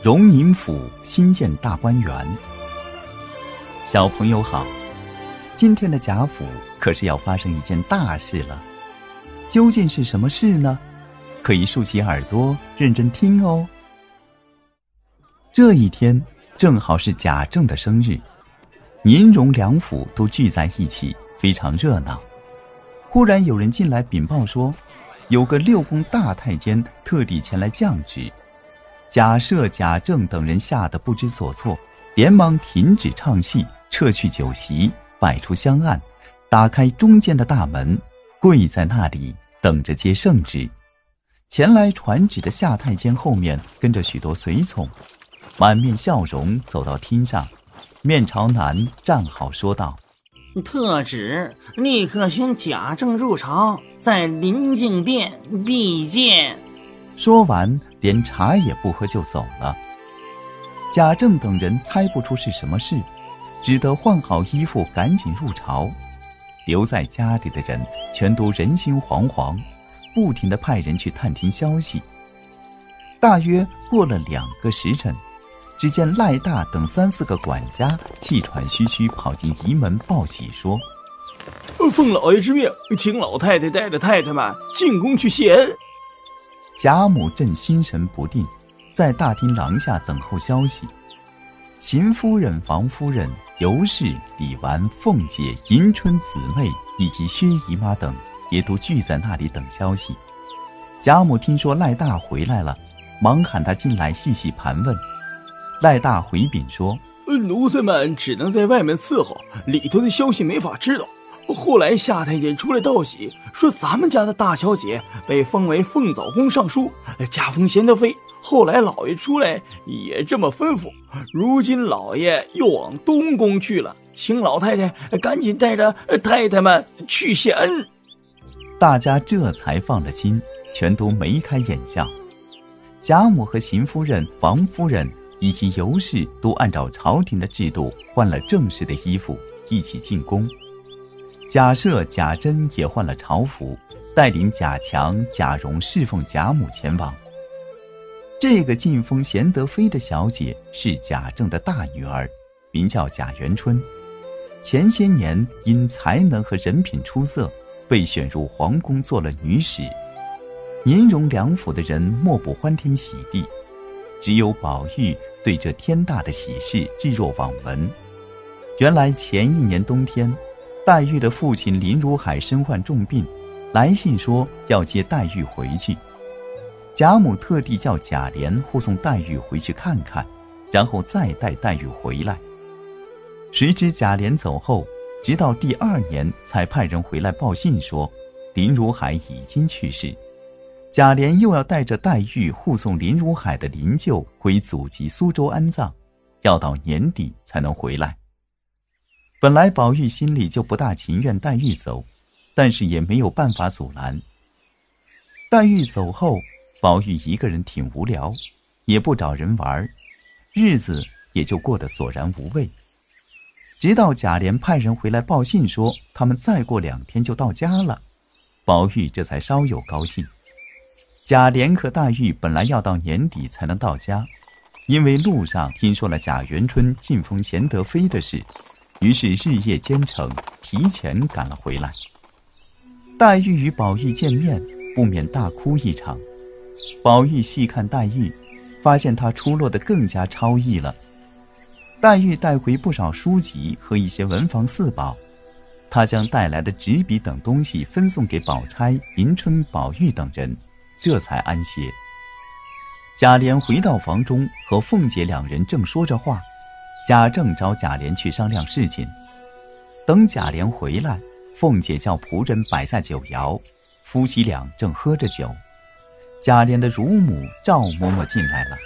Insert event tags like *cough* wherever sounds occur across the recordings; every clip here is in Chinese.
荣宁府新建大观园。小朋友好，今天的贾府可是要发生一件大事了，究竟是什么事呢？可以竖起耳朵认真听哦。这一天正好是贾政的生日，宁荣两府都聚在一起，非常热闹。忽然有人进来禀报说，有个六宫大太监特地前来降旨。贾赦、贾政等人吓得不知所措，连忙停止唱戏，撤去酒席，摆出香案，打开中间的大门，跪在那里等着接圣旨。前来传旨的夏太监后面跟着许多随从，满面笑容走到厅上，面朝南站好，说道：“特旨，立刻宣贾政入朝，在临静殿必见。”说完，连茶也不喝就走了。贾政等人猜不出是什么事，只得换好衣服赶紧入朝。留在家里的人全都人心惶惶，不停的派人去探听消息。大约过了两个时辰，只见赖大等三四个管家气喘吁吁跑进仪门报喜说：“奉老爷之命，请老太太带着太太们进宫去谢恩。”贾母正心神不定，在大厅廊下等候消息。邢夫人、房夫人、尤氏、李纨、凤姐、迎春姊妹以及薛姨妈等，也都聚在那里等消息。贾母听说赖大回来了，忙喊他进来细细盘问。赖大回禀说：“奴才们只能在外面伺候，里头的消息没法知道。”后来夏太监出来道喜，说咱们家的大小姐被封为凤藻宫尚书，加封贤德妃。后来老爷出来也这么吩咐。如今老爷又往东宫去了，请老太太赶紧带着太太们去谢恩。大家这才放了心，全都眉开眼笑。贾母和邢夫人、王夫人以及尤氏都按照朝廷的制度换了正式的衣服，一起进宫。贾赦、贾珍也换了朝服，带领贾强、贾蓉侍奉贾母前往。这个晋封贤德妃的小姐是贾政的大女儿，名叫贾元春。前些年因才能和人品出色，被选入皇宫做了女史。宁荣两府的人莫不欢天喜地，只有宝玉对这天大的喜事置若罔闻。原来前一年冬天。黛玉的父亲林如海身患重病，来信说要接黛玉回去。贾母特地叫贾琏护送黛玉回去看看，然后再带黛玉回来。谁知贾琏走后，直到第二年才派人回来报信说，林如海已经去世。贾琏又要带着黛玉护送林如海的灵柩回祖籍苏州安葬，要到年底才能回来。本来宝玉心里就不大情愿黛玉走，但是也没有办法阻拦。黛玉走后，宝玉一个人挺无聊，也不找人玩，日子也就过得索然无味。直到贾琏派人回来报信说他们再过两天就到家了，宝玉这才稍有高兴。贾琏和黛玉本来要到年底才能到家，因为路上听说了贾元春晋封贤德妃的事。于是日夜兼程，提前赶了回来。黛玉与宝玉见面，不免大哭一场。宝玉细看黛玉，发现她出落得更加超逸了。黛玉带回不少书籍和一些文房四宝，他将带来的纸笔等东西分送给宝钗、迎春、宝玉等人，这才安歇。贾琏回到房中，和凤姐两人正说着话。贾政找贾琏去商量事情，等贾琏回来，凤姐叫仆人摆下酒肴，夫妻俩正喝着酒，贾琏的乳母赵嬷嬷进来了，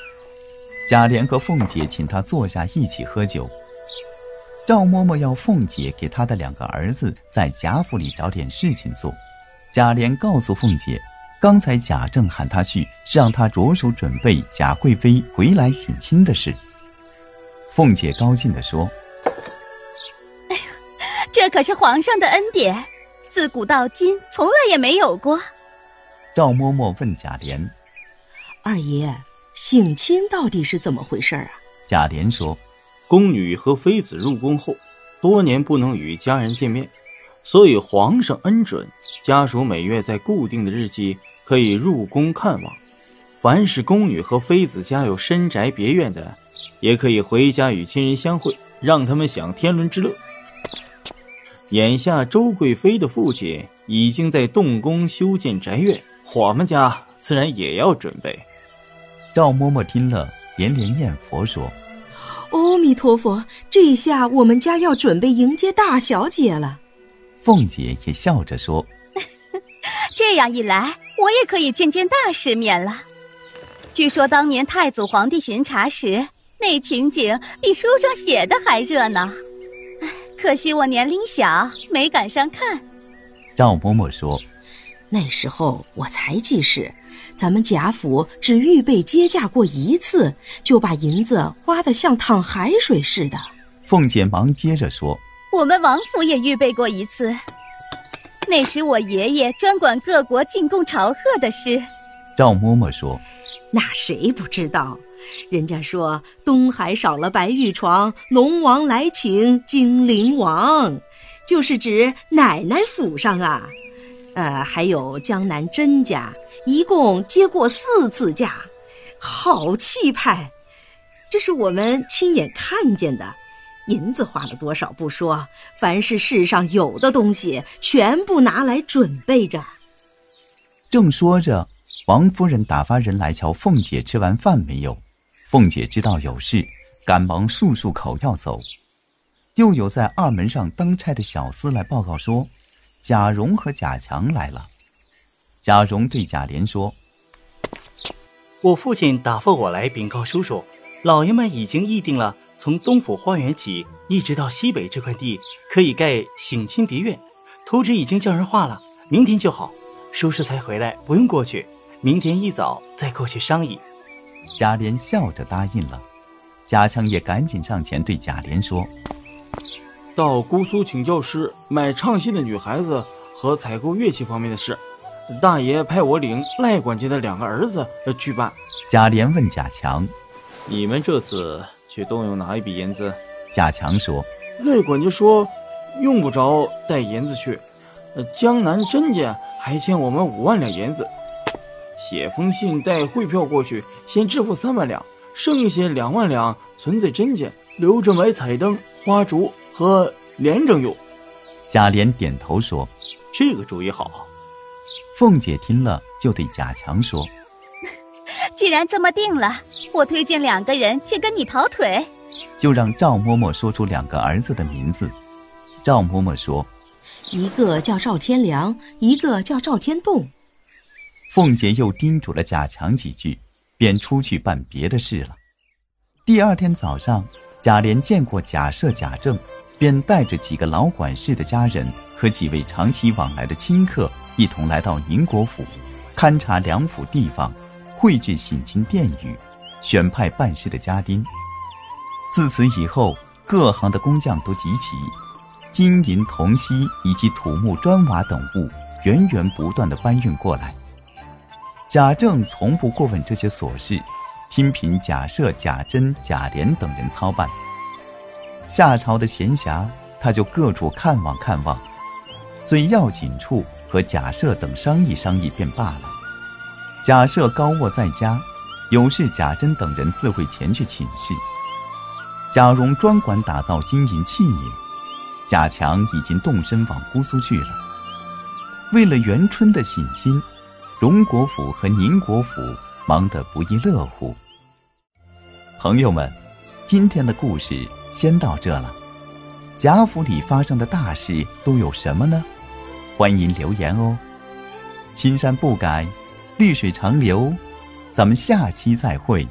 贾琏和凤姐请她坐下一起喝酒。赵嬷嬷要凤姐给她的两个儿子在贾府里找点事情做，贾琏告诉凤姐，刚才贾政喊他去，是让他着手准备贾贵妃回来省亲的事。凤姐高兴地说：“哎呀，这可是皇上的恩典，自古到今从来也没有过。”赵嬷嬷问贾琏：“二爷，省亲到底是怎么回事啊？贾琏说：“宫女和妃子入宫后，多年不能与家人见面，所以皇上恩准家属每月在固定的日期可以入宫看望。凡是宫女和妃子家有深宅别院的，也可以回家与亲人相会，让他们享天伦之乐。眼下周贵妃的父亲已经在动工修建宅院，我们家自然也要准备。”赵嬷嬷听了，连连念佛说：“阿弥陀佛，这下我们家要准备迎接大小姐了。”凤姐也笑着说：“ *laughs* 这样一来，我也可以见见大世面了。据说当年太祖皇帝巡查时，那情景比书上写的还热闹。可惜我年龄小，没赶上看。”赵嬷嬷说：“那时候我才记事。”咱们贾府只预备接驾过一次，就把银子花得像淌海水似的。凤姐忙接着说：“我们王府也预备过一次，那时我爷爷专管各国进贡朝贺的事。”赵嬷嬷说：“那谁不知道？人家说东海少了白玉床，龙王来请金陵王，就是指奶奶府上啊。”呃，还有江南甄家，一共接过四次驾，好气派！这是我们亲眼看见的。银子花了多少不说，凡是世上有的东西，全部拿来准备着。正说着，王夫人打发人来瞧凤姐吃完饭没有。凤姐知道有事，赶忙漱漱口要走。又有在二门上当差的小厮来报告说。贾蓉和贾强来了。贾蓉对贾琏说：“我父亲打发我来禀告叔叔，老爷们已经议定了，从东府花园起，一直到西北这块地，可以盖省亲别院。图纸已经叫人画了，明天就好。叔叔才回来，不用过去，明天一早再过去商议。”贾琏笑着答应了。贾强也赶紧上前对贾琏说。到姑苏请教师买唱戏的女孩子和采购乐器方面的事，大爷派我领赖管家的两个儿子去办。贾琏问贾强：“你们这次去动用哪一笔银子？”贾强说：“赖管家说，用不着带银子去。江南甄家还欠我们五万两银子，写封信带汇票过去，先支付三万两，剩下两万两存在甄家，留着买彩灯、花烛。”和廉政用，贾琏点头说：“这个主意好。”凤姐听了，就对贾强说：“ *laughs* 既然这么定了，我推荐两个人去跟你跑腿。”就让赵嬷嬷说出两个儿子的名字。赵嬷嬷说：“一个叫赵天良，一个叫赵天栋。”凤姐又叮嘱了贾强几句，便出去办别的事了。第二天早上，贾琏见过贾赦、贾政。便带着几个老管事的家人和几位长期往来的亲客一同来到宁国府，勘察两府地方，绘制省亲殿宇，选派办事的家丁。自此以后，各行的工匠都集齐，金银铜锡以及土木砖瓦等物源源不断的搬运过来。贾政从不过问这些琐事，听凭贾赦、贾珍、贾琏等人操办。夏朝的闲暇，他就各处看望看望，最要紧处和贾赦等商议商议便罢了。贾赦高卧在家，有事贾珍等人自会前去请示。贾蓉专管打造金银器皿，贾强已经动身往姑苏去了。为了元春的省亲，荣国府和宁国府忙得不亦乐乎。朋友们，今天的故事。先到这了，贾府里发生的大事都有什么呢？欢迎留言哦。青山不改，绿水长流，咱们下期再会。